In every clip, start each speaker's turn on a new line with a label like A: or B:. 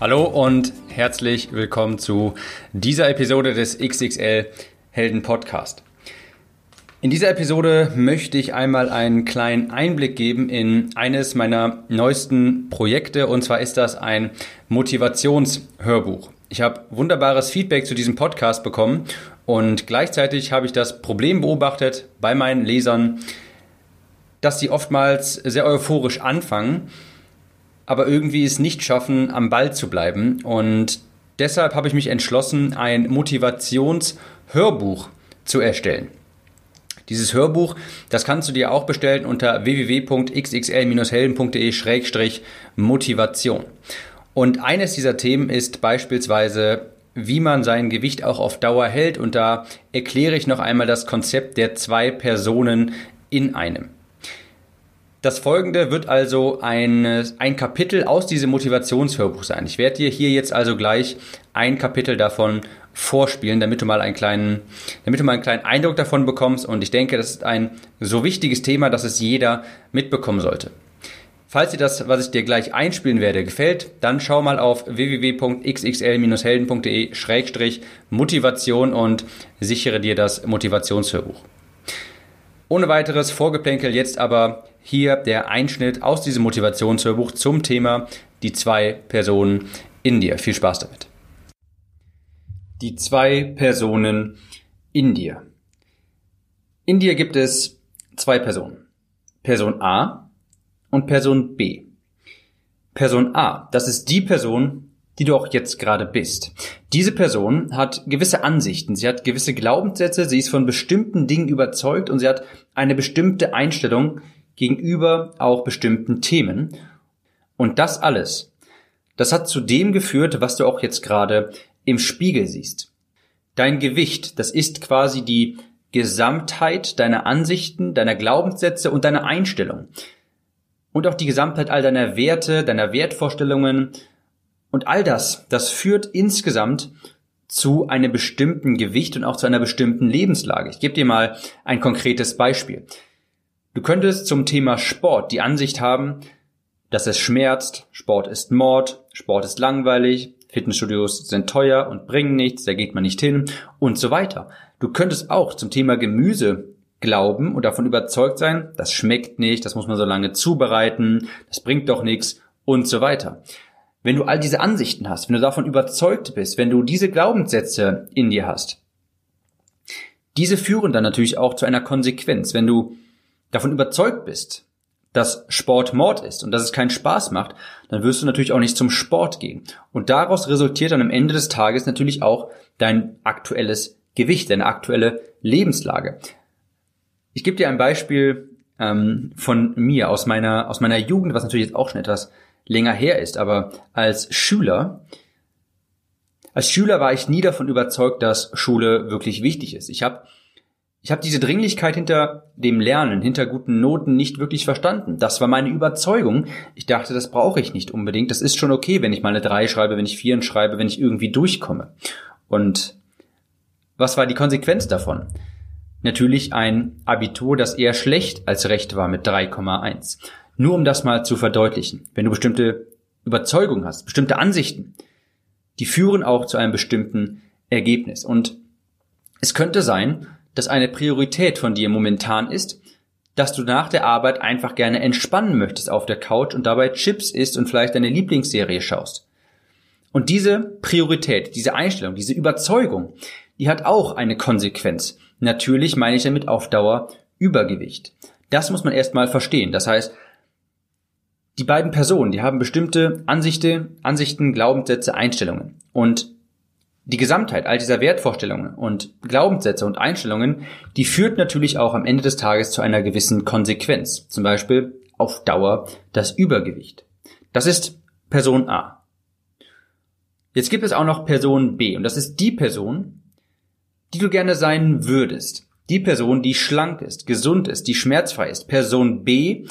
A: Hallo und herzlich willkommen zu dieser Episode des XXL Helden Podcast. In dieser Episode möchte ich einmal einen kleinen Einblick geben in eines meiner neuesten Projekte und zwar ist das ein Motivationshörbuch. Ich habe wunderbares Feedback zu diesem Podcast bekommen und gleichzeitig habe ich das Problem beobachtet bei meinen Lesern, dass sie oftmals sehr euphorisch anfangen aber irgendwie es nicht schaffen, am Ball zu bleiben. Und deshalb habe ich mich entschlossen, ein Motivationshörbuch zu erstellen. Dieses Hörbuch, das kannst du dir auch bestellen unter www.xxl-helden.de-motivation. Und eines dieser Themen ist beispielsweise, wie man sein Gewicht auch auf Dauer hält. Und da erkläre ich noch einmal das Konzept der zwei Personen in einem. Das folgende wird also ein, ein Kapitel aus diesem Motivationshörbuch sein. Ich werde dir hier jetzt also gleich ein Kapitel davon vorspielen, damit du mal einen kleinen, damit du mal einen kleinen Eindruck davon bekommst. Und ich denke, das ist ein so wichtiges Thema, dass es jeder mitbekommen sollte. Falls dir das, was ich dir gleich einspielen werde, gefällt, dann schau mal auf www.xxl-helden.de-motivation und sichere dir das Motivationshörbuch. Ohne weiteres Vorgeplänkel jetzt aber hier der Einschnitt aus diesem Motivationshörbuch zum Thema die zwei Personen in dir. Viel Spaß damit. Die zwei Personen in dir. In dir gibt es zwei Personen. Person A und Person B. Person A, das ist die Person, die du auch jetzt gerade bist. Diese Person hat gewisse Ansichten, sie hat gewisse Glaubenssätze, sie ist von bestimmten Dingen überzeugt und sie hat eine bestimmte Einstellung gegenüber auch bestimmten Themen. Und das alles, das hat zu dem geführt, was du auch jetzt gerade im Spiegel siehst. Dein Gewicht, das ist quasi die Gesamtheit deiner Ansichten, deiner Glaubenssätze und deiner Einstellung. Und auch die Gesamtheit all deiner Werte, deiner Wertvorstellungen, und all das, das führt insgesamt zu einem bestimmten Gewicht und auch zu einer bestimmten Lebenslage. Ich gebe dir mal ein konkretes Beispiel. Du könntest zum Thema Sport die Ansicht haben, dass es schmerzt, Sport ist Mord, Sport ist langweilig, Fitnessstudios sind teuer und bringen nichts, da geht man nicht hin und so weiter. Du könntest auch zum Thema Gemüse glauben und davon überzeugt sein, das schmeckt nicht, das muss man so lange zubereiten, das bringt doch nichts und so weiter. Wenn du all diese Ansichten hast, wenn du davon überzeugt bist, wenn du diese Glaubenssätze in dir hast, diese führen dann natürlich auch zu einer Konsequenz. Wenn du davon überzeugt bist, dass Sport Mord ist und dass es keinen Spaß macht, dann wirst du natürlich auch nicht zum Sport gehen. Und daraus resultiert dann am Ende des Tages natürlich auch dein aktuelles Gewicht, deine aktuelle Lebenslage. Ich gebe dir ein Beispiel ähm, von mir aus meiner aus meiner Jugend, was natürlich jetzt auch schon etwas länger her ist, aber als Schüler, als Schüler war ich nie davon überzeugt, dass Schule wirklich wichtig ist. Ich habe ich hab diese Dringlichkeit hinter dem Lernen, hinter guten Noten nicht wirklich verstanden. Das war meine Überzeugung. Ich dachte, das brauche ich nicht unbedingt. Das ist schon okay, wenn ich mal eine 3 schreibe, wenn ich 4 schreibe, wenn ich irgendwie durchkomme. Und was war die Konsequenz davon? Natürlich ein Abitur, das eher schlecht als recht war mit 3,1. Nur um das mal zu verdeutlichen. Wenn du bestimmte Überzeugungen hast, bestimmte Ansichten, die führen auch zu einem bestimmten Ergebnis. Und es könnte sein, dass eine Priorität von dir momentan ist, dass du nach der Arbeit einfach gerne entspannen möchtest auf der Couch und dabei Chips isst und vielleicht deine Lieblingsserie schaust. Und diese Priorität, diese Einstellung, diese Überzeugung, die hat auch eine Konsequenz. Natürlich meine ich damit auf Dauer Übergewicht. Das muss man erstmal verstehen. Das heißt, die beiden Personen, die haben bestimmte Ansichten, Ansichten, Glaubenssätze, Einstellungen. Und die Gesamtheit all dieser Wertvorstellungen und Glaubenssätze und Einstellungen, die führt natürlich auch am Ende des Tages zu einer gewissen Konsequenz. Zum Beispiel auf Dauer das Übergewicht. Das ist Person A. Jetzt gibt es auch noch Person B und das ist die Person, die du gerne sein würdest. Die Person, die schlank ist, gesund ist, die schmerzfrei ist. Person B,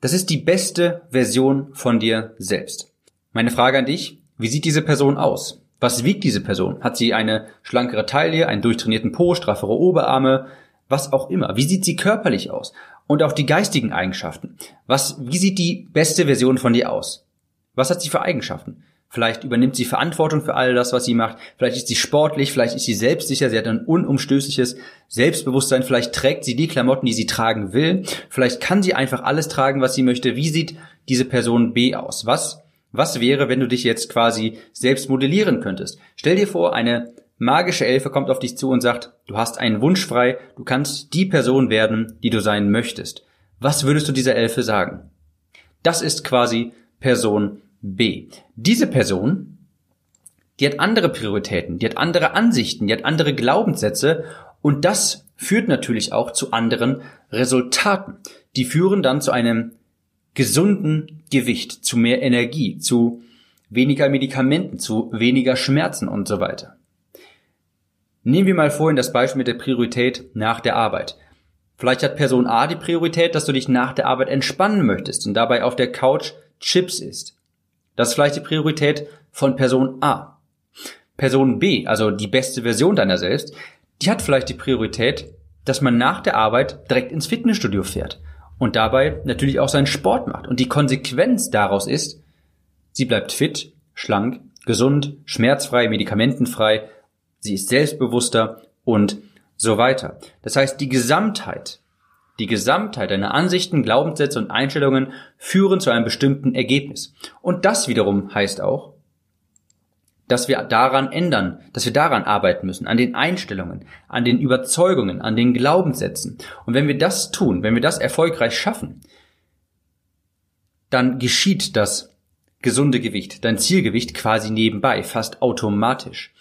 A: das ist die beste Version von dir selbst. Meine Frage an dich, wie sieht diese Person aus? Was wiegt diese Person? Hat sie eine schlankere Taille, einen durchtrainierten Po, straffere Oberarme, was auch immer? Wie sieht sie körperlich aus? Und auch die geistigen Eigenschaften. Was, wie sieht die beste Version von dir aus? Was hat sie für Eigenschaften? Vielleicht übernimmt sie Verantwortung für all das, was sie macht. Vielleicht ist sie sportlich, vielleicht ist sie selbstsicher, sie hat ein unumstößliches Selbstbewusstsein. Vielleicht trägt sie die Klamotten, die sie tragen will. Vielleicht kann sie einfach alles tragen, was sie möchte. Wie sieht diese Person B aus? Was, was wäre, wenn du dich jetzt quasi selbst modellieren könntest? Stell dir vor, eine magische Elfe kommt auf dich zu und sagt, du hast einen Wunsch frei, du kannst die Person werden, die du sein möchtest. Was würdest du dieser Elfe sagen? Das ist quasi Person B. Diese Person, die hat andere Prioritäten, die hat andere Ansichten, die hat andere Glaubenssätze und das führt natürlich auch zu anderen Resultaten. Die führen dann zu einem gesunden Gewicht, zu mehr Energie, zu weniger Medikamenten, zu weniger Schmerzen und so weiter. Nehmen wir mal vorhin das Beispiel mit der Priorität nach der Arbeit. Vielleicht hat Person A die Priorität, dass du dich nach der Arbeit entspannen möchtest und dabei auf der Couch Chips isst. Das ist vielleicht die Priorität von Person A. Person B, also die beste Version deiner selbst, die hat vielleicht die Priorität, dass man nach der Arbeit direkt ins Fitnessstudio fährt und dabei natürlich auch seinen Sport macht. Und die Konsequenz daraus ist, sie bleibt fit, schlank, gesund, schmerzfrei, medikamentenfrei, sie ist selbstbewusster und so weiter. Das heißt, die Gesamtheit die Gesamtheit deiner Ansichten, Glaubenssätze und Einstellungen führen zu einem bestimmten Ergebnis. Und das wiederum heißt auch, dass wir daran ändern, dass wir daran arbeiten müssen, an den Einstellungen, an den Überzeugungen, an den Glaubenssätzen. Und wenn wir das tun, wenn wir das erfolgreich schaffen, dann geschieht das gesunde Gewicht, dein Zielgewicht quasi nebenbei, fast automatisch.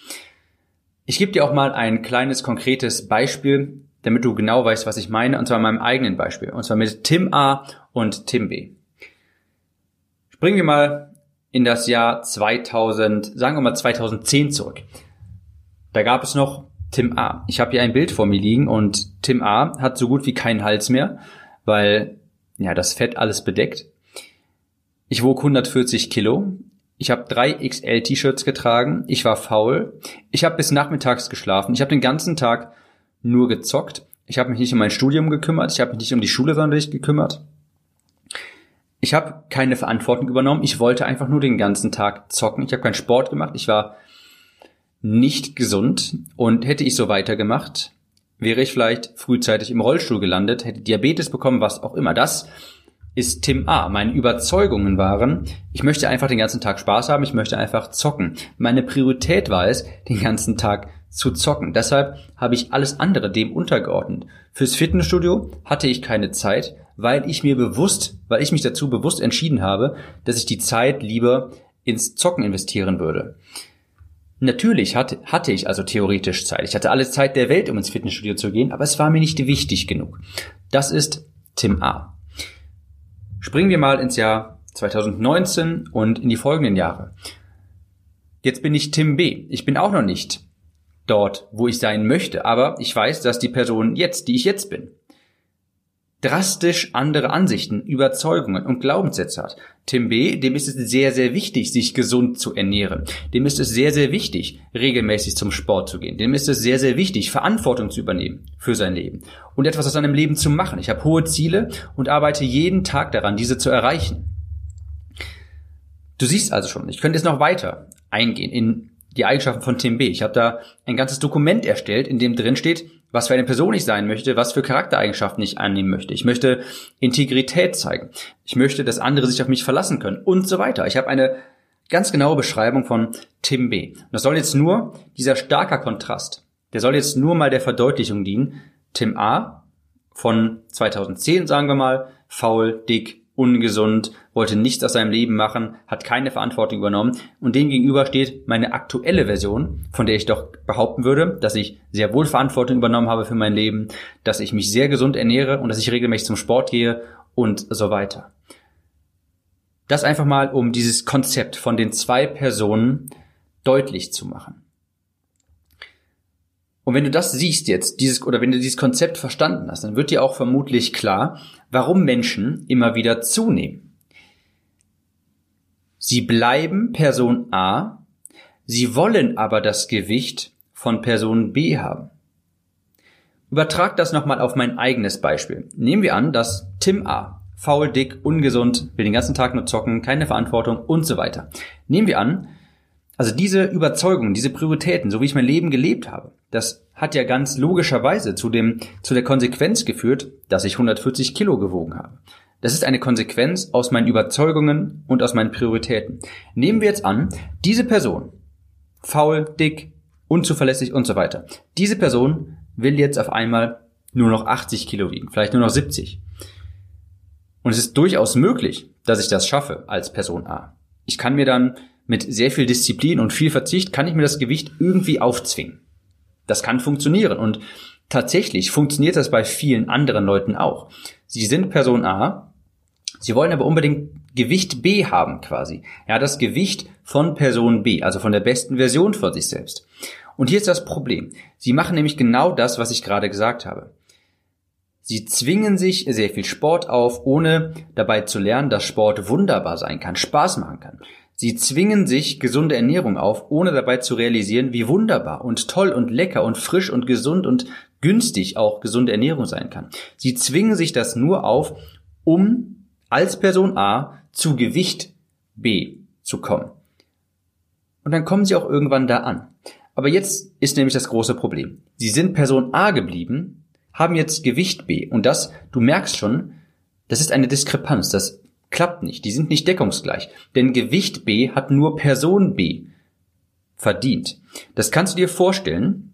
A: Ich gebe dir auch mal ein kleines konkretes Beispiel, damit du genau weißt, was ich meine, und zwar in meinem eigenen Beispiel, und zwar mit Tim A und Tim B. Springen wir mal in das Jahr 2000, sagen wir mal 2010 zurück. Da gab es noch Tim A. Ich habe hier ein Bild vor mir liegen und Tim A hat so gut wie keinen Hals mehr, weil ja das Fett alles bedeckt. Ich wog 140 Kilo. Ich habe drei XL-T-Shirts getragen. Ich war faul. Ich habe bis nachmittags geschlafen. Ich habe den ganzen Tag nur gezockt. Ich habe mich nicht um mein Studium gekümmert, ich habe mich nicht um die Schule sonderlich gekümmert. Ich habe keine Verantwortung übernommen, ich wollte einfach nur den ganzen Tag zocken. Ich habe keinen Sport gemacht, ich war nicht gesund und hätte ich so weitergemacht, wäre ich vielleicht frühzeitig im Rollstuhl gelandet, hätte Diabetes bekommen, was auch immer. Das ist Tim A. Meine Überzeugungen waren, ich möchte einfach den ganzen Tag Spaß haben, ich möchte einfach zocken. Meine Priorität war es, den ganzen Tag zu zocken. Deshalb habe ich alles andere dem untergeordnet. Fürs Fitnessstudio hatte ich keine Zeit, weil ich mir bewusst, weil ich mich dazu bewusst entschieden habe, dass ich die Zeit lieber ins Zocken investieren würde. Natürlich hatte, hatte ich also theoretisch Zeit. Ich hatte alle Zeit der Welt, um ins Fitnessstudio zu gehen, aber es war mir nicht wichtig genug. Das ist Tim A. Springen wir mal ins Jahr 2019 und in die folgenden Jahre. Jetzt bin ich Tim B. Ich bin auch noch nicht dort, wo ich sein möchte, aber ich weiß, dass die Person jetzt, die ich jetzt bin, drastisch andere Ansichten, Überzeugungen und Glaubenssätze hat. Tim B., dem ist es sehr, sehr wichtig, sich gesund zu ernähren. Dem ist es sehr, sehr wichtig, regelmäßig zum Sport zu gehen. Dem ist es sehr, sehr wichtig, Verantwortung zu übernehmen für sein Leben und etwas aus seinem Leben zu machen. Ich habe hohe Ziele und arbeite jeden Tag daran, diese zu erreichen. Du siehst also schon, ich könnte jetzt noch weiter eingehen in die Eigenschaften von Tim B. Ich habe da ein ganzes Dokument erstellt, in dem drin steht, was für eine Person ich sein möchte, was für Charaktereigenschaften ich annehmen möchte. Ich möchte Integrität zeigen. Ich möchte, dass andere sich auf mich verlassen können und so weiter. Ich habe eine ganz genaue Beschreibung von Tim B. Und das soll jetzt nur dieser starker Kontrast, der soll jetzt nur mal der Verdeutlichung dienen. Tim A von 2010, sagen wir mal, faul, dick, ungesund, wollte nichts aus seinem Leben machen, hat keine Verantwortung übernommen und dem gegenüber steht meine aktuelle Version, von der ich doch behaupten würde, dass ich sehr wohl Verantwortung übernommen habe für mein Leben, dass ich mich sehr gesund ernähre und dass ich regelmäßig zum Sport gehe und so weiter. Das einfach mal, um dieses Konzept von den zwei Personen deutlich zu machen. Und wenn du das siehst jetzt, dieses, oder wenn du dieses Konzept verstanden hast, dann wird dir auch vermutlich klar, warum Menschen immer wieder zunehmen. Sie bleiben Person A, sie wollen aber das Gewicht von Person B haben. Übertrag das nochmal auf mein eigenes Beispiel. Nehmen wir an, dass Tim A. faul, dick, ungesund, will den ganzen Tag nur zocken, keine Verantwortung und so weiter. Nehmen wir an, also diese Überzeugung, diese Prioritäten, so wie ich mein Leben gelebt habe, das hat ja ganz logischerweise zu dem, zu der Konsequenz geführt, dass ich 140 Kilo gewogen habe. Das ist eine Konsequenz aus meinen Überzeugungen und aus meinen Prioritäten. Nehmen wir jetzt an, diese Person, faul, dick, unzuverlässig und so weiter. Diese Person will jetzt auf einmal nur noch 80 Kilo wiegen, vielleicht nur noch 70. Und es ist durchaus möglich, dass ich das schaffe als Person A. Ich kann mir dann mit sehr viel Disziplin und viel Verzicht, kann ich mir das Gewicht irgendwie aufzwingen. Das kann funktionieren und tatsächlich funktioniert das bei vielen anderen Leuten auch. Sie sind Person A, sie wollen aber unbedingt Gewicht B haben quasi. Ja, das Gewicht von Person B, also von der besten Version von sich selbst. Und hier ist das Problem. Sie machen nämlich genau das, was ich gerade gesagt habe. Sie zwingen sich sehr viel Sport auf, ohne dabei zu lernen, dass Sport wunderbar sein kann, Spaß machen kann. Sie zwingen sich gesunde Ernährung auf, ohne dabei zu realisieren, wie wunderbar und toll und lecker und frisch und gesund und günstig auch gesunde Ernährung sein kann. Sie zwingen sich das nur auf, um als Person A zu Gewicht B zu kommen. Und dann kommen sie auch irgendwann da an. Aber jetzt ist nämlich das große Problem. Sie sind Person A geblieben, haben jetzt Gewicht B. Und das, du merkst schon, das ist eine Diskrepanz. Das klappt nicht. Die sind nicht deckungsgleich. Denn Gewicht B hat nur Person B verdient. Das kannst du dir vorstellen,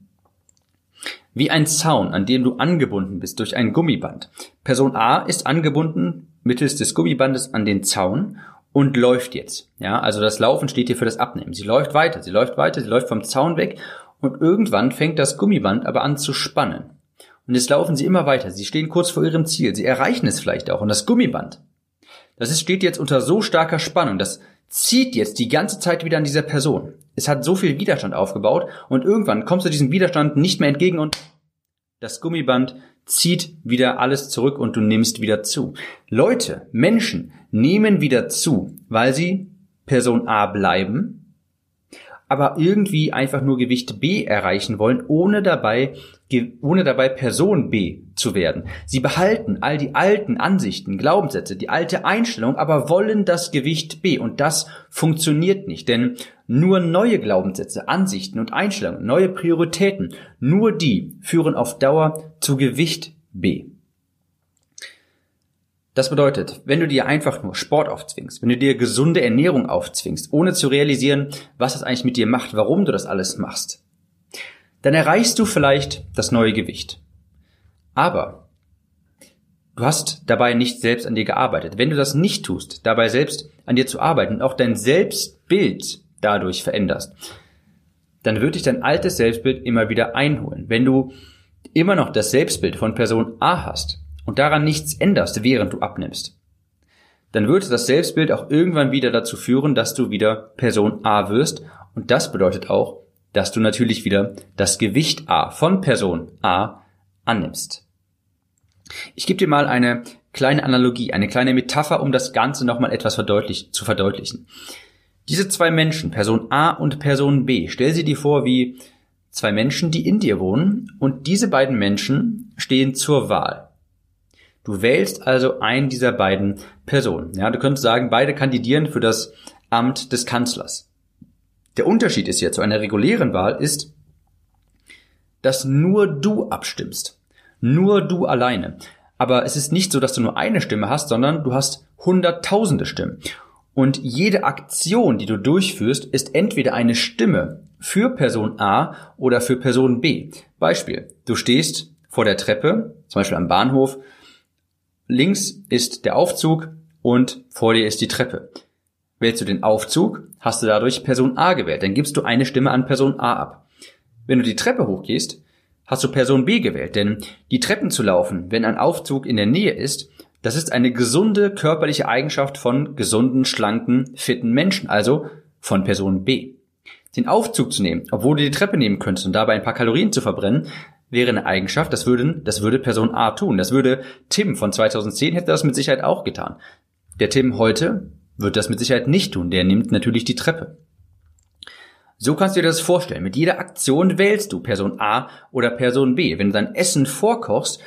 A: wie ein Zaun, an dem du angebunden bist durch ein Gummiband. Person A ist angebunden mittels des Gummibandes an den Zaun und läuft jetzt. Ja, also das Laufen steht hier für das Abnehmen. Sie läuft weiter, sie läuft weiter, sie läuft vom Zaun weg und irgendwann fängt das Gummiband aber an zu spannen. Und jetzt laufen sie immer weiter. Sie stehen kurz vor ihrem Ziel. Sie erreichen es vielleicht auch. Und das Gummiband, das ist, steht jetzt unter so starker Spannung. Das zieht jetzt die ganze Zeit wieder an dieser Person. Es hat so viel Widerstand aufgebaut und irgendwann kommst du diesem Widerstand nicht mehr entgegen und das Gummiband zieht wieder alles zurück und du nimmst wieder zu. Leute, Menschen nehmen wieder zu, weil sie Person A bleiben, aber irgendwie einfach nur Gewicht B erreichen wollen, ohne dabei, ohne dabei Person B zu werden. Sie behalten all die alten Ansichten, Glaubenssätze, die alte Einstellung, aber wollen das Gewicht B. Und das funktioniert nicht, denn nur neue Glaubenssätze, Ansichten und Einstellungen, neue Prioritäten, nur die führen auf Dauer zu Gewicht B. Das bedeutet, wenn du dir einfach nur Sport aufzwingst, wenn du dir gesunde Ernährung aufzwingst, ohne zu realisieren, was das eigentlich mit dir macht, warum du das alles machst, dann erreichst du vielleicht das neue Gewicht. Aber du hast dabei nicht selbst an dir gearbeitet. Wenn du das nicht tust, dabei selbst an dir zu arbeiten, auch dein Selbstbild dadurch veränderst, dann wird dich dein altes Selbstbild immer wieder einholen. Wenn du immer noch das Selbstbild von Person A hast, und daran nichts änderst, während du abnimmst, dann wird das Selbstbild auch irgendwann wieder dazu führen, dass du wieder Person A wirst. Und das bedeutet auch, dass du natürlich wieder das Gewicht A von Person A annimmst. Ich gebe dir mal eine kleine Analogie, eine kleine Metapher, um das Ganze nochmal etwas verdeutlich, zu verdeutlichen. Diese zwei Menschen, Person A und Person B, stell sie dir vor wie zwei Menschen, die in dir wohnen und diese beiden Menschen stehen zur Wahl. Du wählst also einen dieser beiden Personen. Ja, du könntest sagen, beide kandidieren für das Amt des Kanzlers. Der Unterschied ist jetzt zu einer regulären Wahl ist, dass nur du abstimmst. Nur du alleine. Aber es ist nicht so, dass du nur eine Stimme hast, sondern du hast hunderttausende Stimmen. Und jede Aktion, die du durchführst, ist entweder eine Stimme für Person A oder für Person B. Beispiel. Du stehst vor der Treppe, zum Beispiel am Bahnhof, Links ist der Aufzug und vor dir ist die Treppe. Wählst du den Aufzug, hast du dadurch Person A gewählt. Dann gibst du eine Stimme an Person A ab. Wenn du die Treppe hochgehst, hast du Person B gewählt. Denn die Treppen zu laufen, wenn ein Aufzug in der Nähe ist, Das ist eine gesunde körperliche Eigenschaft von gesunden, schlanken, fitten Menschen, also von Person B. Den Aufzug zu nehmen, obwohl du die Treppe nehmen könntest und dabei ein paar Kalorien zu verbrennen, wäre eine Eigenschaft, das, würden, das würde Person A tun. Das würde Tim von 2010 hätte das mit Sicherheit auch getan. Der Tim heute wird das mit Sicherheit nicht tun. Der nimmt natürlich die Treppe. So kannst du dir das vorstellen. Mit jeder Aktion wählst du Person A oder Person B. Wenn du dein Essen vorkochst,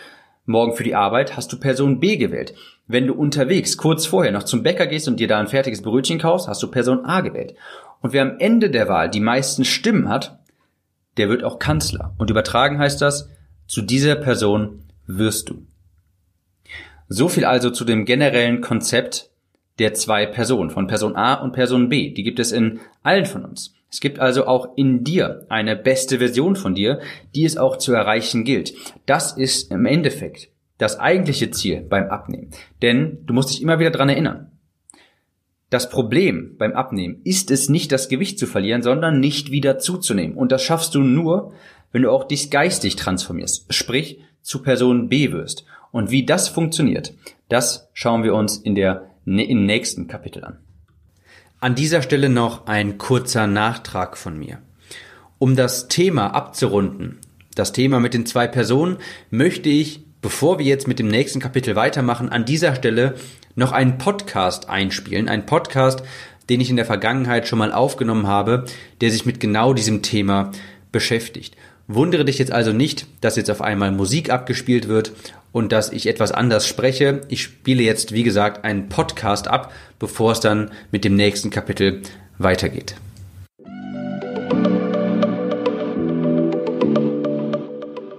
A: morgen für die Arbeit, hast du Person B gewählt. Wenn du unterwegs kurz vorher noch zum Bäcker gehst und dir da ein fertiges Brötchen kaufst, hast du Person A gewählt. Und wer am Ende der Wahl die meisten Stimmen hat, der wird auch Kanzler. Und übertragen heißt das, zu dieser Person wirst du. So viel also zu dem generellen Konzept der zwei Personen, von Person A und Person B. Die gibt es in allen von uns. Es gibt also auch in dir eine beste Version von dir, die es auch zu erreichen gilt. Das ist im Endeffekt das eigentliche Ziel beim Abnehmen. Denn du musst dich immer wieder dran erinnern. Das Problem beim Abnehmen ist es nicht, das Gewicht zu verlieren, sondern nicht wieder zuzunehmen. Und das schaffst du nur, wenn du auch dich geistig transformierst, sprich zu Person B wirst. Und wie das funktioniert, das schauen wir uns in der im nächsten Kapitel an. An dieser Stelle noch ein kurzer Nachtrag von mir. Um das Thema abzurunden, das Thema mit den zwei Personen, möchte ich, bevor wir jetzt mit dem nächsten Kapitel weitermachen, an dieser Stelle noch einen Podcast einspielen. Ein Podcast, den ich in der Vergangenheit schon mal aufgenommen habe, der sich mit genau diesem Thema beschäftigt. Wundere dich jetzt also nicht, dass jetzt auf einmal Musik abgespielt wird und dass ich etwas anders spreche. Ich spiele jetzt, wie gesagt, einen Podcast ab, bevor es dann mit dem nächsten Kapitel weitergeht.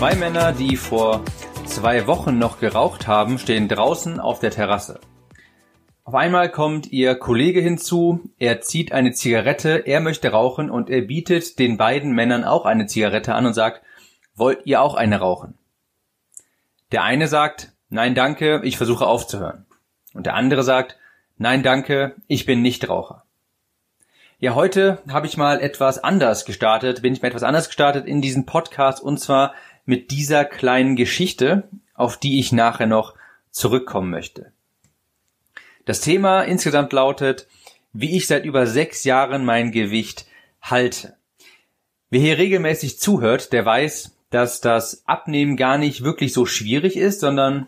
A: Zwei Männer, die vor zwei Wochen noch geraucht haben, stehen draußen auf der Terrasse. Auf einmal kommt ihr Kollege hinzu, er zieht eine Zigarette, er möchte rauchen und er bietet den beiden Männern auch eine Zigarette an und sagt, wollt ihr auch eine rauchen? Der eine sagt, nein danke, ich versuche aufzuhören. Und der andere sagt, nein danke, ich bin nicht Raucher. Ja, heute habe ich mal etwas anders gestartet, bin ich mal etwas anders gestartet in diesem Podcast und zwar mit dieser kleinen Geschichte, auf die ich nachher noch zurückkommen möchte. Das Thema insgesamt lautet, wie ich seit über sechs Jahren mein Gewicht halte. Wer hier regelmäßig zuhört, der weiß, dass das Abnehmen gar nicht wirklich so schwierig ist, sondern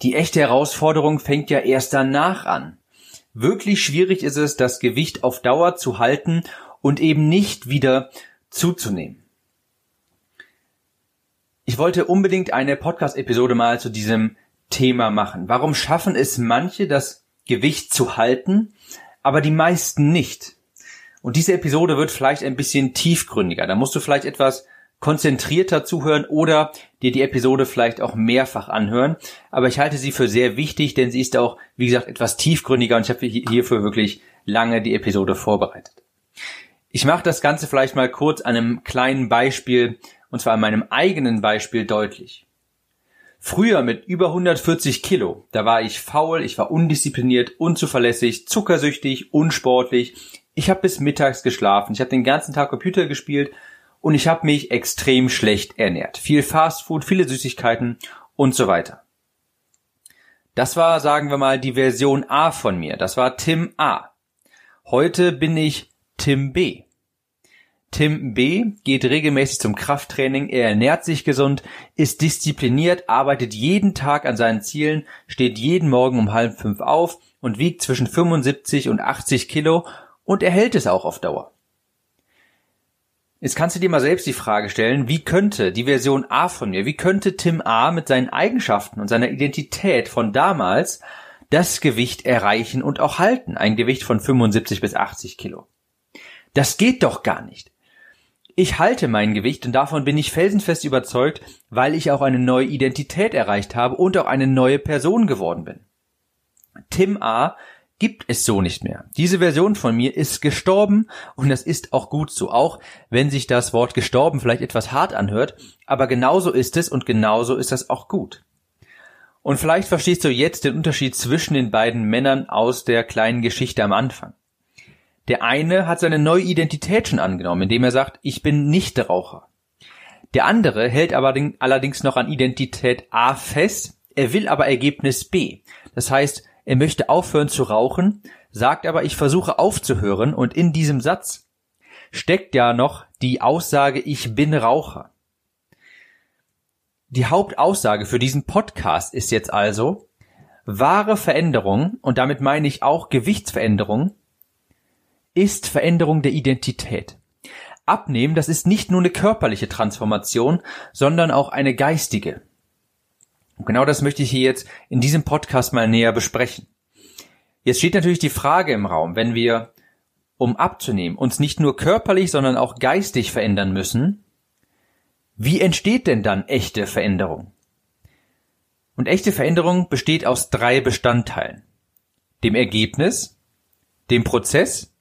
A: die echte Herausforderung fängt ja erst danach an. Wirklich schwierig ist es, das Gewicht auf Dauer zu halten und eben nicht wieder zuzunehmen. Ich wollte unbedingt eine Podcast-Episode mal zu diesem Thema machen. Warum schaffen es manche, das Gewicht zu halten, aber die meisten nicht. Und diese Episode wird vielleicht ein bisschen tiefgründiger. Da musst du vielleicht etwas konzentrierter zuhören oder dir die Episode vielleicht auch mehrfach anhören. Aber ich halte sie für sehr wichtig, denn sie ist auch, wie gesagt, etwas tiefgründiger und ich habe hierfür wirklich lange die Episode vorbereitet. Ich mache das Ganze vielleicht mal kurz an einem kleinen Beispiel, und zwar an meinem eigenen Beispiel deutlich. Früher mit über 140 Kilo, da war ich faul, ich war undiszipliniert, unzuverlässig, zuckersüchtig, unsportlich. Ich habe bis mittags geschlafen, ich habe den ganzen Tag Computer gespielt und ich habe mich extrem schlecht ernährt. Viel Fastfood, viele Süßigkeiten und so weiter. Das war, sagen wir mal, die Version A von mir. Das war Tim A. Heute bin ich Tim B. Tim B. geht regelmäßig zum Krafttraining, er ernährt sich gesund, ist diszipliniert, arbeitet jeden Tag an seinen Zielen, steht jeden Morgen um halb fünf auf und wiegt zwischen 75 und 80 Kilo und erhält es auch auf Dauer. Jetzt kannst du dir mal selbst die Frage stellen, wie könnte die Version A von mir, wie könnte Tim A mit seinen Eigenschaften und seiner Identität von damals das Gewicht erreichen und auch halten, ein Gewicht von 75 bis 80 Kilo? Das geht doch gar nicht. Ich halte mein Gewicht und davon bin ich felsenfest überzeugt, weil ich auch eine neue Identität erreicht habe und auch eine neue Person geworden bin. Tim A gibt es so nicht mehr. Diese Version von mir ist gestorben und das ist auch gut so, auch wenn sich das Wort gestorben vielleicht etwas hart anhört, aber genauso ist es und genauso ist das auch gut. Und vielleicht verstehst du jetzt den Unterschied zwischen den beiden Männern aus der kleinen Geschichte am Anfang. Der eine hat seine neue Identität schon angenommen, indem er sagt, ich bin nicht Raucher. Der andere hält aber allerdings noch an Identität A fest, er will aber Ergebnis B. Das heißt, er möchte aufhören zu rauchen, sagt aber, ich versuche aufzuhören und in diesem Satz steckt ja noch die Aussage, ich bin Raucher. Die Hauptaussage für diesen Podcast ist jetzt also, wahre Veränderung, und damit meine ich auch Gewichtsveränderung, ist Veränderung der Identität. Abnehmen, das ist nicht nur eine körperliche Transformation, sondern auch eine geistige. Und genau das möchte ich hier jetzt in diesem Podcast mal näher besprechen. Jetzt steht natürlich die Frage im Raum, wenn wir, um abzunehmen, uns nicht nur körperlich, sondern auch geistig verändern müssen, wie entsteht denn dann echte Veränderung? Und echte Veränderung besteht aus drei Bestandteilen. Dem Ergebnis, dem Prozess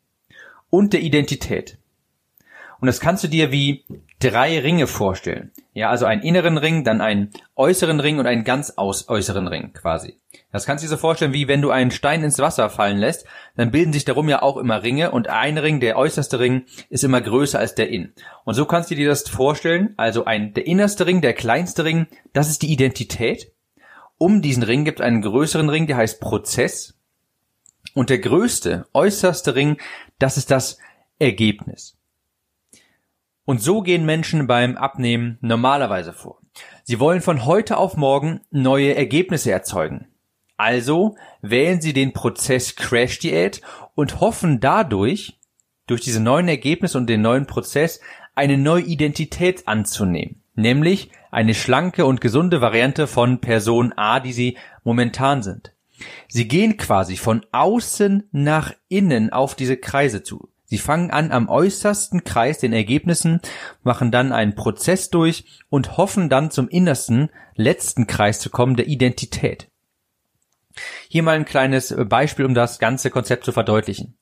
A: und der Identität. Und das kannst du dir wie drei Ringe vorstellen. Ja, also einen inneren Ring, dann einen äußeren Ring und einen ganz aus äußeren Ring quasi. Das kannst du dir so vorstellen, wie wenn du einen Stein ins Wasser fallen lässt, dann bilden sich darum ja auch immer Ringe und ein Ring, der äußerste Ring, ist immer größer als der Inn. Und so kannst du dir das vorstellen, also ein, der innerste Ring, der kleinste Ring, das ist die Identität. Um diesen Ring gibt es einen größeren Ring, der heißt Prozess. Und der größte, äußerste Ring, das ist das Ergebnis. Und so gehen Menschen beim Abnehmen normalerweise vor. Sie wollen von heute auf morgen neue Ergebnisse erzeugen. Also wählen sie den Prozess Crash Diät und hoffen dadurch, durch diese neuen Ergebnisse und den neuen Prozess, eine neue Identität anzunehmen. Nämlich eine schlanke und gesunde Variante von Person A, die sie momentan sind. Sie gehen quasi von außen nach innen auf diese Kreise zu. Sie fangen an am äußersten Kreis den Ergebnissen, machen dann einen Prozess durch und hoffen dann zum innersten, letzten Kreis zu kommen, der Identität. Hier mal ein kleines Beispiel, um das ganze Konzept zu verdeutlichen.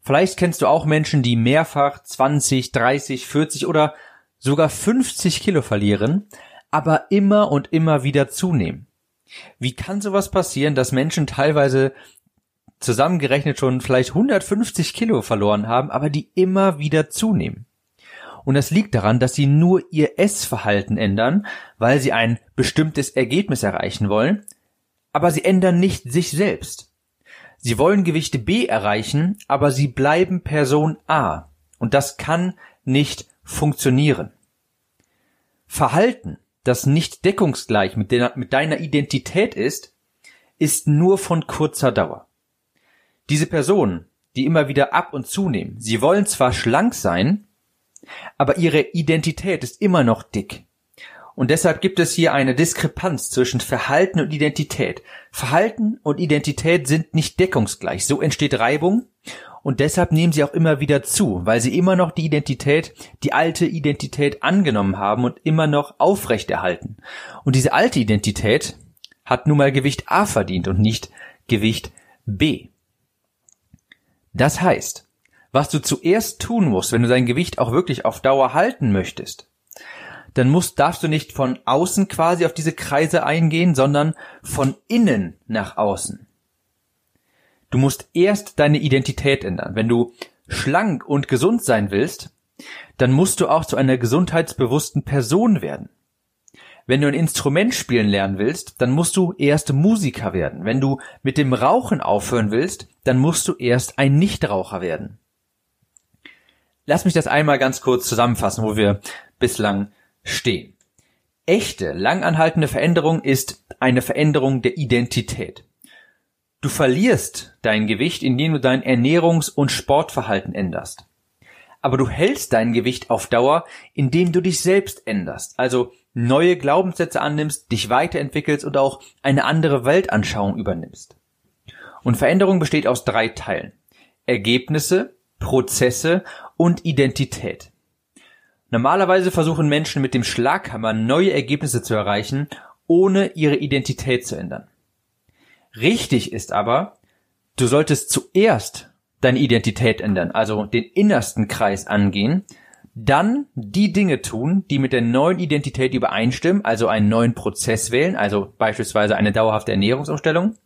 A: Vielleicht kennst du auch Menschen, die mehrfach 20, 30, 40 oder sogar 50 Kilo verlieren, aber immer und immer wieder zunehmen. Wie kann sowas passieren, dass Menschen teilweise zusammengerechnet schon vielleicht 150 Kilo verloren haben, aber die immer wieder zunehmen. Und das liegt daran, dass sie nur ihr Essverhalten ändern, weil sie ein bestimmtes Ergebnis erreichen wollen, aber sie ändern nicht sich selbst. Sie wollen Gewichte B erreichen, aber sie bleiben Person A. Und das kann nicht funktionieren. Verhalten, das nicht deckungsgleich mit, de mit deiner Identität ist, ist nur von kurzer Dauer. Diese Personen, die immer wieder ab und zunehmen, sie wollen zwar schlank sein, aber ihre Identität ist immer noch dick. Und deshalb gibt es hier eine Diskrepanz zwischen Verhalten und Identität. Verhalten und Identität sind nicht deckungsgleich. So entsteht Reibung und deshalb nehmen sie auch immer wieder zu, weil sie immer noch die Identität, die alte Identität angenommen haben und immer noch aufrechterhalten. Und diese alte Identität hat nun mal Gewicht A verdient und nicht Gewicht B. Das heißt, was du zuerst tun musst, wenn du dein Gewicht auch wirklich auf Dauer halten möchtest, dann musst, darfst du nicht von außen quasi auf diese Kreise eingehen, sondern von innen nach außen. Du musst erst deine Identität ändern. Wenn du schlank und gesund sein willst, dann musst du auch zu einer gesundheitsbewussten Person werden. Wenn du ein Instrument spielen lernen willst, dann musst du erst Musiker werden. Wenn du mit dem Rauchen aufhören willst, dann musst du erst ein Nichtraucher werden. Lass mich das einmal ganz kurz zusammenfassen, wo wir bislang stehen. Echte, langanhaltende Veränderung ist eine Veränderung der Identität. Du verlierst dein Gewicht, indem du dein Ernährungs- und Sportverhalten änderst. Aber du hältst dein Gewicht auf Dauer, indem du dich selbst änderst. Also neue Glaubenssätze annimmst, dich weiterentwickelst und auch eine andere Weltanschauung übernimmst. Und Veränderung besteht aus drei Teilen. Ergebnisse, Prozesse und Identität. Normalerweise versuchen Menschen mit dem Schlaghammer neue Ergebnisse zu erreichen, ohne ihre Identität zu ändern. Richtig ist aber, du solltest zuerst deine Identität ändern, also den innersten Kreis angehen, dann die Dinge tun, die mit der neuen Identität übereinstimmen, also einen neuen Prozess wählen, also beispielsweise eine dauerhafte Ernährungsumstellung.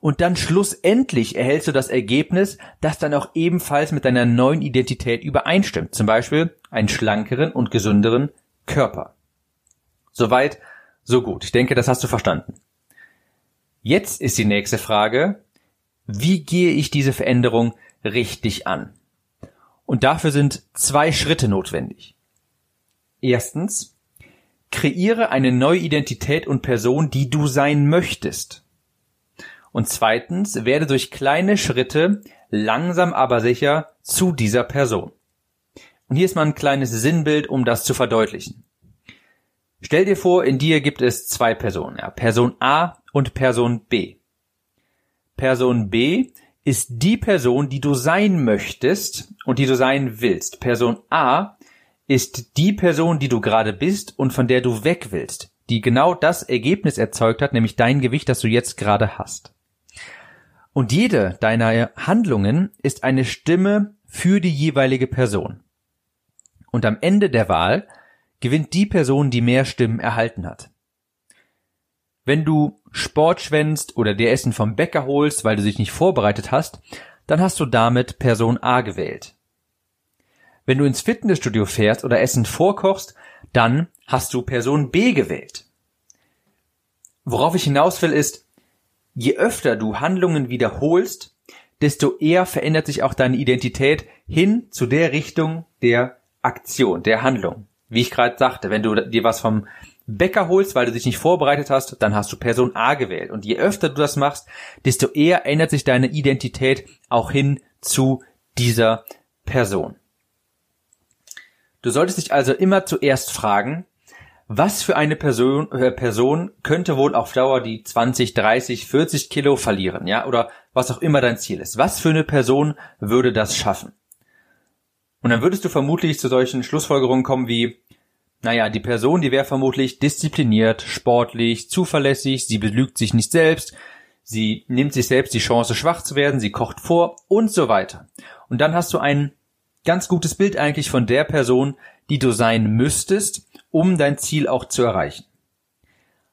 A: Und dann schlussendlich erhältst du das Ergebnis, das dann auch ebenfalls mit deiner neuen Identität übereinstimmt. Zum Beispiel einen schlankeren und gesünderen Körper. Soweit, so gut. Ich denke, das hast du verstanden. Jetzt ist die nächste Frage, wie gehe ich diese Veränderung richtig an? Und dafür sind zwei Schritte notwendig. Erstens, kreiere eine neue Identität und Person, die du sein möchtest. Und zweitens, werde durch kleine Schritte langsam aber sicher zu dieser Person. Und hier ist mal ein kleines Sinnbild, um das zu verdeutlichen. Stell dir vor, in dir gibt es zwei Personen, ja, Person A und Person B. Person B ist die Person, die du sein möchtest und die du sein willst. Person A ist die Person, die du gerade bist und von der du weg willst, die genau das Ergebnis erzeugt hat, nämlich dein Gewicht, das du jetzt gerade hast. Und jede deiner Handlungen ist eine Stimme für die jeweilige Person. Und am Ende der Wahl gewinnt die Person, die mehr Stimmen erhalten hat. Wenn du Sport schwänzt oder dir Essen vom Bäcker holst, weil du dich nicht vorbereitet hast, dann hast du damit Person A gewählt. Wenn du ins Fitnessstudio fährst oder Essen vorkochst, dann hast du Person B gewählt. Worauf ich hinaus will ist, je öfter du Handlungen wiederholst, desto eher verändert sich auch deine Identität hin zu der Richtung der Aktion, der Handlung. Wie ich gerade sagte, wenn du dir was vom Bäcker holst, weil du dich nicht vorbereitet hast, dann hast du Person A gewählt. Und je öfter du das machst, desto eher ändert sich deine Identität auch hin zu dieser Person. Du solltest dich also immer zuerst fragen, was für eine Person, äh, Person könnte wohl auf Dauer die 20, 30, 40 Kilo verlieren, ja, oder was auch immer dein Ziel ist. Was für eine Person würde das schaffen? Und dann würdest du vermutlich zu solchen Schlussfolgerungen kommen wie, naja, die Person, die wäre vermutlich diszipliniert, sportlich, zuverlässig, sie belügt sich nicht selbst, sie nimmt sich selbst die Chance, schwach zu werden, sie kocht vor und so weiter. Und dann hast du ein ganz gutes Bild eigentlich von der Person, die du sein müsstest, um dein Ziel auch zu erreichen.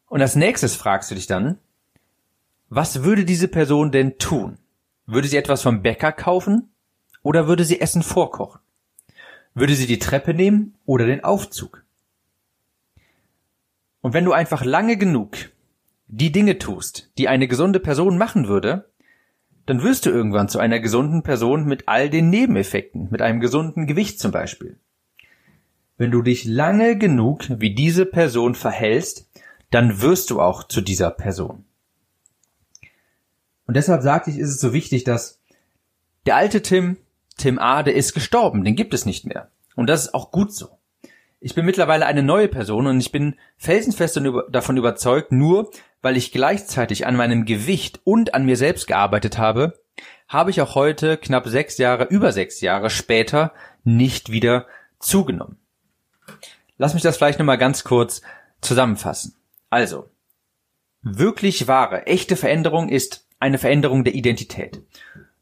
A: Und als nächstes fragst du dich dann, was würde diese Person denn tun? Würde sie etwas vom Bäcker kaufen oder würde sie Essen vorkochen? Würde sie die Treppe nehmen oder den Aufzug? Und wenn du einfach lange genug die Dinge tust, die eine gesunde Person machen würde, dann wirst du irgendwann zu einer gesunden Person mit all den Nebeneffekten, mit einem gesunden Gewicht zum Beispiel. Wenn du dich lange genug wie diese Person verhältst, dann wirst du auch zu dieser Person. Und deshalb sagte ich, ist es so wichtig, dass der alte Tim, Tim A., der ist gestorben, den gibt es nicht mehr. Und das ist auch gut so. Ich bin mittlerweile eine neue Person und ich bin felsenfest davon überzeugt, nur weil ich gleichzeitig an meinem Gewicht und an mir selbst gearbeitet habe, habe ich auch heute, knapp sechs Jahre, über sechs Jahre später, nicht wieder zugenommen. Lass mich das vielleicht nochmal ganz kurz zusammenfassen. Also, wirklich wahre, echte Veränderung ist eine Veränderung der Identität.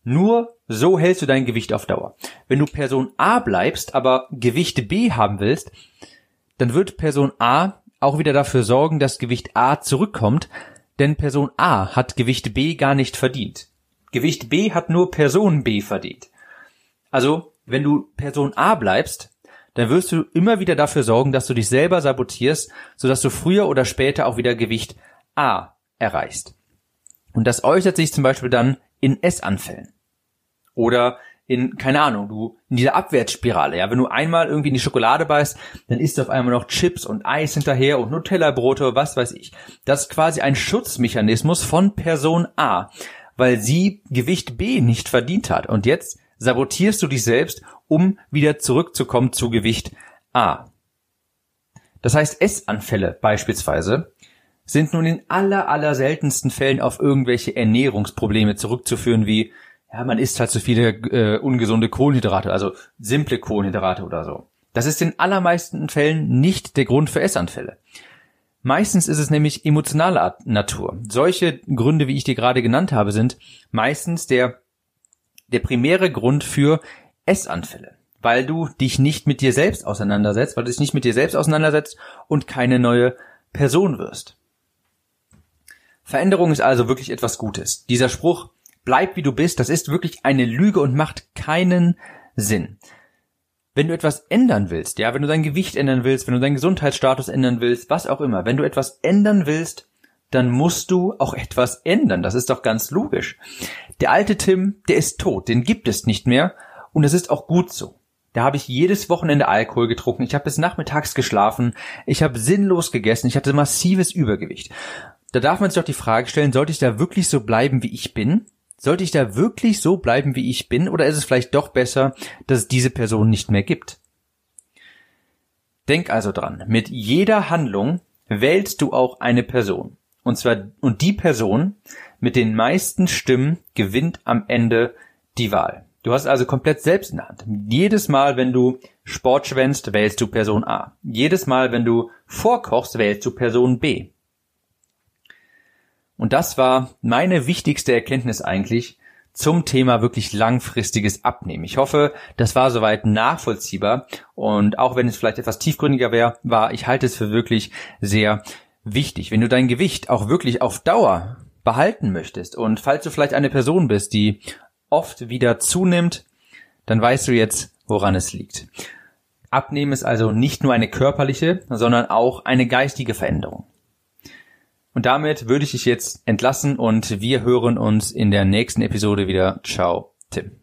A: Nur so hältst du dein Gewicht auf Dauer. Wenn du Person A bleibst, aber Gewicht B haben willst, dann wird Person A auch wieder dafür sorgen, dass Gewicht A zurückkommt, denn Person A hat Gewicht B gar nicht verdient. Gewicht B hat nur Person B verdient. Also, wenn du Person A bleibst, dann wirst du immer wieder dafür sorgen, dass du dich selber sabotierst, sodass du früher oder später auch wieder Gewicht A erreichst. Und das äußert sich zum Beispiel dann in Essanfällen. Oder in, keine Ahnung, du, in dieser Abwärtsspirale, ja, wenn du einmal irgendwie in die Schokolade beißt, dann isst du auf einmal noch Chips und Eis hinterher und Nutella-Brote, was weiß ich. Das ist quasi ein Schutzmechanismus von Person A, weil sie Gewicht B nicht verdient hat. Und jetzt sabotierst du dich selbst, um wieder zurückzukommen zu Gewicht A. Das heißt, Essanfälle beispielsweise sind nun in aller, aller seltensten Fällen auf irgendwelche Ernährungsprobleme zurückzuführen, wie ja, man isst halt so viele äh, ungesunde Kohlenhydrate, also simple Kohlenhydrate oder so. Das ist in allermeisten Fällen nicht der Grund für Essanfälle. Meistens ist es nämlich emotionaler Natur. Solche Gründe, wie ich dir gerade genannt habe, sind meistens der, der primäre Grund für Essanfälle. Weil du dich nicht mit dir selbst auseinandersetzt, weil du dich nicht mit dir selbst auseinandersetzt und keine neue Person wirst. Veränderung ist also wirklich etwas Gutes. Dieser Spruch, bleib wie du bist, das ist wirklich eine Lüge und macht keinen Sinn wenn du etwas ändern willst, ja, wenn du dein Gewicht ändern willst, wenn du deinen Gesundheitsstatus ändern willst, was auch immer, wenn du etwas ändern willst, dann musst du auch etwas ändern. Das ist doch ganz logisch. Der alte Tim, der ist tot, den gibt es nicht mehr und das ist auch gut so. Da habe ich jedes Wochenende Alkohol getrunken, ich habe bis nachmittags geschlafen, ich habe sinnlos gegessen, ich hatte massives Übergewicht. Da darf man sich doch die Frage stellen, sollte ich da wirklich so bleiben, wie ich bin? Sollte ich da wirklich so bleiben, wie ich bin, oder ist es vielleicht doch besser, dass es diese Person nicht mehr gibt? Denk also dran, mit jeder Handlung wählst du auch eine Person. Und zwar, und die Person mit den meisten Stimmen gewinnt am Ende die Wahl. Du hast also komplett selbst in der Hand. Jedes Mal, wenn du Sport schwänzt, wählst du Person A. Jedes Mal, wenn du vorkochst, wählst du Person B. Und das war meine wichtigste Erkenntnis eigentlich zum Thema wirklich langfristiges Abnehmen. Ich hoffe, das war soweit nachvollziehbar und auch wenn es vielleicht etwas tiefgründiger wäre, war, ich halte es für wirklich sehr wichtig. Wenn du dein Gewicht auch wirklich auf Dauer behalten möchtest und falls du vielleicht eine Person bist, die oft wieder zunimmt, dann weißt du jetzt, woran es liegt. Abnehmen ist also nicht nur eine körperliche, sondern auch eine geistige Veränderung. Und damit würde ich dich jetzt entlassen und wir hören uns in der nächsten Episode wieder. Ciao, Tim.